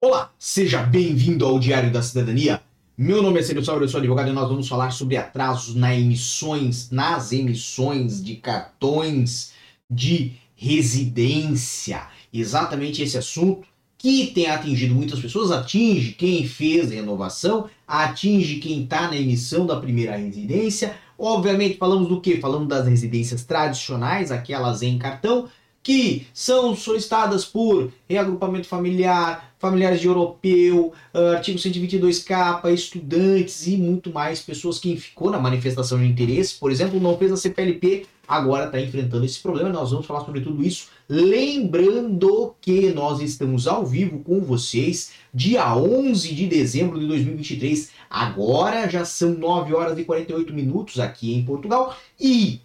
Olá, seja bem-vindo ao Diário da Cidadania. Meu nome é Célio Sauer, eu sou advogado e nós vamos falar sobre atrasos na emissões, nas emissões de cartões de residência. Exatamente esse assunto que tem atingido muitas pessoas, atinge quem fez renovação, atinge quem está na emissão da primeira residência. Obviamente, falamos do que? Falamos das residências tradicionais, aquelas em cartão, que são solicitadas por reagrupamento familiar, familiares de europeu, uh, artigo 122K, estudantes e muito mais, pessoas que ficou na manifestação de interesse, por exemplo, não fez a CPLP, agora está enfrentando esse problema. Nós vamos falar sobre tudo isso. Lembrando que nós estamos ao vivo com vocês, dia 11 de dezembro de 2023. Agora já são 9 horas e 48 minutos aqui em Portugal. E,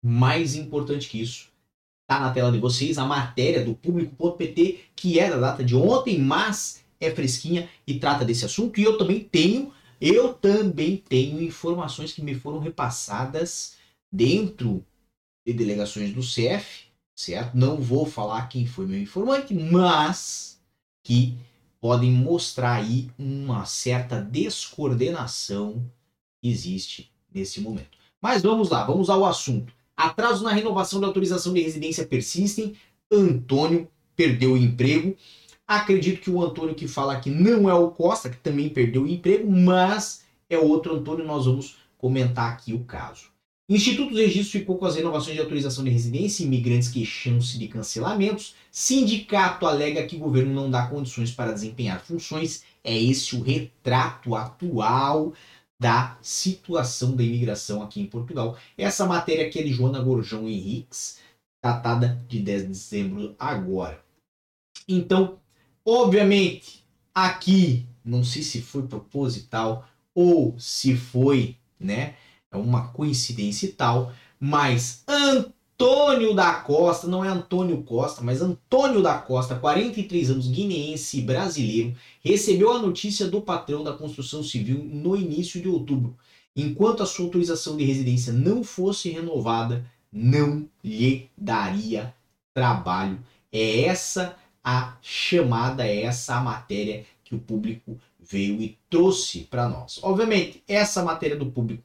mais importante que isso, Tá na tela de vocês a matéria do público.pt, que é da data de ontem, mas é fresquinha e trata desse assunto. E eu também tenho, eu também tenho informações que me foram repassadas dentro de delegações do CF, certo? Não vou falar quem foi meu informante, mas que podem mostrar aí uma certa descoordenação que existe nesse momento. Mas vamos lá, vamos ao assunto. Atrasos na renovação da autorização de residência persistem. Antônio perdeu o emprego. Acredito que o Antônio que fala aqui não é o Costa, que também perdeu o emprego, mas é outro Antônio. Nós vamos comentar aqui o caso. Instituto do Registro ficou com as renovações de autorização de residência, imigrantes queixam-se de cancelamentos. Sindicato alega que o governo não dá condições para desempenhar funções. É esse o retrato atual da situação da imigração aqui em Portugal. Essa matéria aqui é de Joana Gorjão Henriques, datada de 10 de dezembro agora. Então, obviamente, aqui, não sei se foi proposital ou se foi, né, é uma coincidência e tal, mas Antônio da Costa, não é Antônio Costa, mas Antônio da Costa, 43 anos, guineense brasileiro, recebeu a notícia do patrão da construção civil no início de outubro. Enquanto a sua autorização de residência não fosse renovada, não lhe daria trabalho. É essa a chamada, é essa a matéria que o público veio e trouxe para nós. Obviamente, essa matéria do público,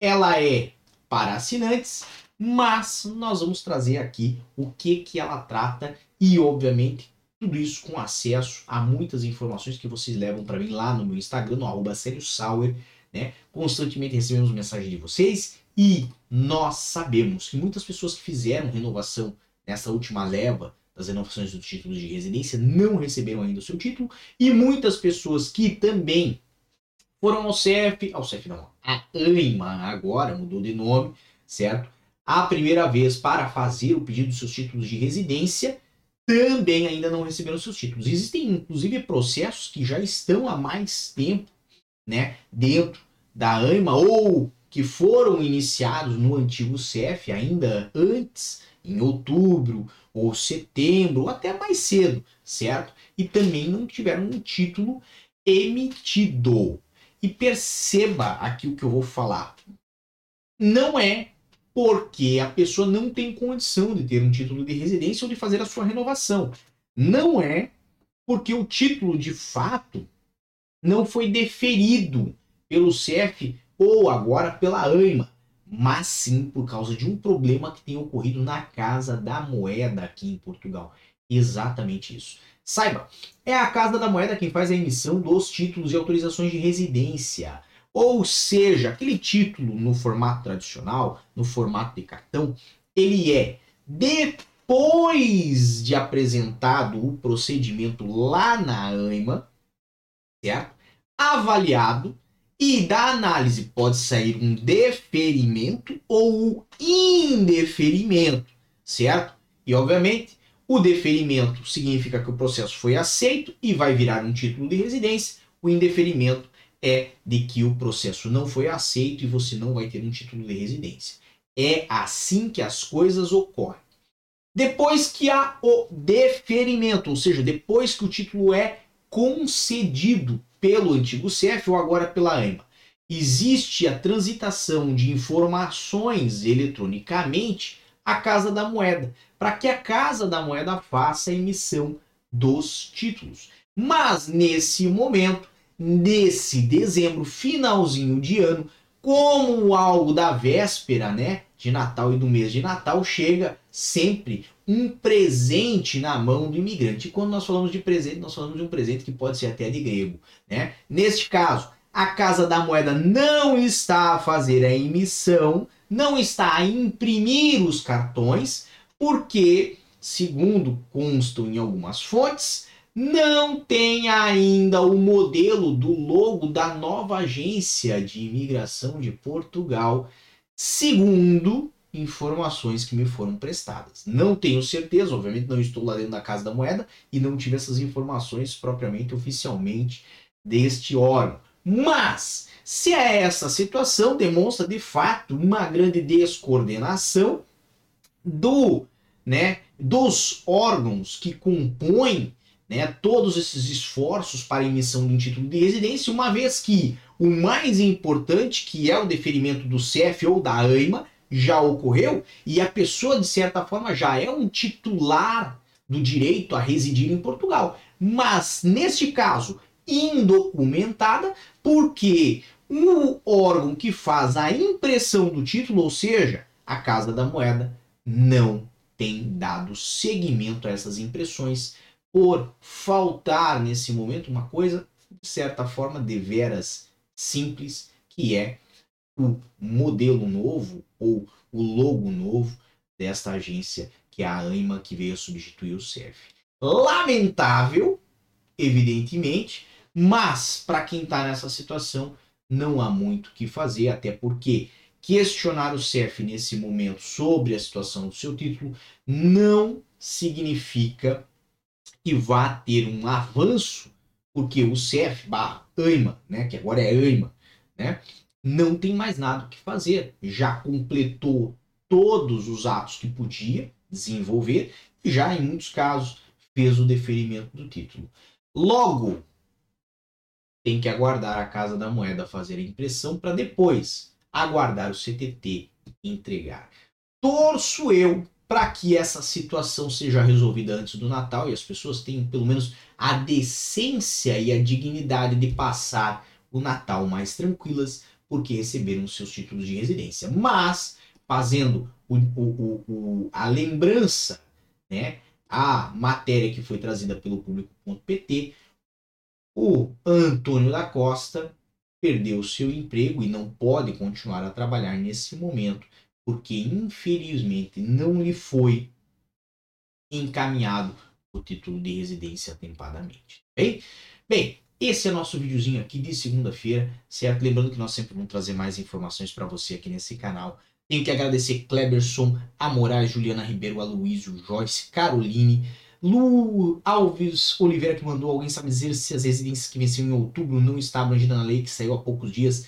ela é para assinantes, mas nós vamos trazer aqui o que que ela trata e obviamente tudo isso com acesso a muitas informações que vocês levam para mim lá no meu Instagram, no arroba Sauer, né? Constantemente recebemos mensagens de vocês e nós sabemos que muitas pessoas que fizeram renovação nessa última leva das renovações dos títulos de residência não receberam ainda o seu título e muitas pessoas que também foram ao CEF, ao CEF não, a AIMA agora mudou de nome, certo? A primeira vez para fazer o pedido dos seus títulos de residência, também ainda não receberam seus títulos. Existem, inclusive, processos que já estão há mais tempo né, dentro da AIMA ou que foram iniciados no antigo CEF ainda antes, em outubro ou setembro, ou até mais cedo, certo? E também não tiveram um título emitido. E perceba aqui o que eu vou falar. Não é porque a pessoa não tem condição de ter um título de residência ou de fazer a sua renovação. Não é porque o título de fato não foi deferido pelo CEF ou agora pela AIMA, mas sim por causa de um problema que tem ocorrido na Casa da Moeda aqui em Portugal. Exatamente isso. Saiba, é a Casa da Moeda quem faz a emissão dos títulos e autorizações de residência. Ou seja, aquele título no formato tradicional, no formato de cartão, ele é depois de apresentado o procedimento lá na AIMA, certo? Avaliado e da análise pode sair um deferimento ou indeferimento, certo? E obviamente, o deferimento significa que o processo foi aceito e vai virar um título de residência. O indeferimento é de que o processo não foi aceito e você não vai ter um título de residência. É assim que as coisas ocorrem. Depois que há o deferimento, ou seja, depois que o título é concedido pelo antigo CEF ou agora pela AIMA, existe a transitação de informações eletronicamente à Casa da Moeda, para que a Casa da Moeda faça a emissão dos títulos. Mas nesse momento, nesse dezembro, finalzinho de ano, como algo da véspera, né, de Natal e do mês de Natal, chega sempre um presente na mão do imigrante. E quando nós falamos de presente, nós falamos de um presente que pode ser até de grego, né? Neste caso, a Casa da Moeda não está a fazer a emissão, não está a imprimir os cartões, porque, segundo constam em algumas fontes, não tem ainda o modelo do logo da nova agência de imigração de Portugal, segundo informações que me foram prestadas. Não tenho certeza, obviamente não estou lá dentro da Casa da Moeda e não tive essas informações propriamente oficialmente deste órgão. Mas, se é essa situação, demonstra de fato uma grande descoordenação do, né, dos órgãos que compõem né, todos esses esforços para emissão de um título de residência, uma vez que o mais importante, que é o deferimento do CEF ou da AIMA, já ocorreu e a pessoa, de certa forma, já é um titular do direito a residir em Portugal. Mas, neste caso, indocumentada, porque o órgão que faz a impressão do título, ou seja, a Casa da Moeda, não tem dado seguimento a essas impressões por faltar nesse momento uma coisa, de certa forma, deveras simples, que é o modelo novo ou o logo novo desta agência, que é a AIMA, que veio substituir o CEF. Lamentável, evidentemente, mas para quem está nessa situação, não há muito o que fazer, até porque questionar o CEF nesse momento sobre a situação do seu título não significa que vá ter um avanço, porque o CEF barra AIMA, né, que agora é AIMA, né, não tem mais nada o que fazer. Já completou todos os atos que podia desenvolver e já, em muitos casos, fez o deferimento do título. Logo, tem que aguardar a Casa da Moeda fazer a impressão para depois aguardar o CTT entregar. Torço eu para que essa situação seja resolvida antes do Natal e as pessoas tenham pelo menos a decência e a dignidade de passar o Natal mais tranquilas, porque receberam seus títulos de residência. Mas, fazendo o, o, o, a lembrança, né, a matéria que foi trazida pelo público.pt, o Antônio da Costa perdeu seu emprego e não pode continuar a trabalhar nesse momento porque infelizmente não lhe foi encaminhado o título de residência atempadamente. Bem, bem esse é nosso videozinho aqui de segunda-feira, certo? Lembrando que nós sempre vamos trazer mais informações para você aqui nesse canal. Tenho que agradecer Kleberson, Amorais, Juliana Ribeiro, Aloysio, Joyce, Caroline, Lu Alves Oliveira que mandou alguém sabe dizer se as residências que venciam em outubro não estavam abrangidas na lei que saiu há poucos dias.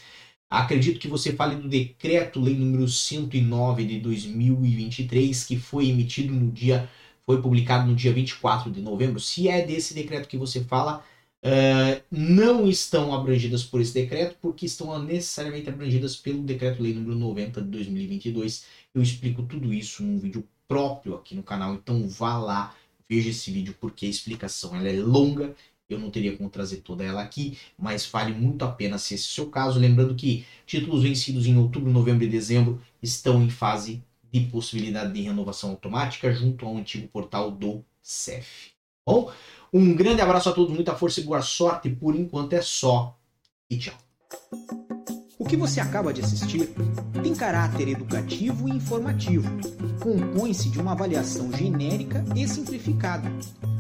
Acredito que você fale do decreto lei número 109 de 2023 que foi emitido no dia foi publicado no dia 24 de novembro. Se é desse decreto que você fala, uh, não estão abrangidas por esse decreto, porque estão necessariamente abrangidas pelo decreto lei número 90 de 2022. Eu explico tudo isso num vídeo próprio aqui no canal, então vá lá, veja esse vídeo porque a explicação ela é longa eu não teria como trazer toda ela aqui, mas vale muito a pena se esse é o seu caso. Lembrando que títulos vencidos em outubro, novembro e dezembro estão em fase de possibilidade de renovação automática junto ao antigo portal do CEF. Bom, um grande abraço a todos, muita força e boa sorte. Por enquanto é só e tchau. O que você acaba de assistir tem caráter educativo e informativo. Compõe-se de uma avaliação genérica e simplificada.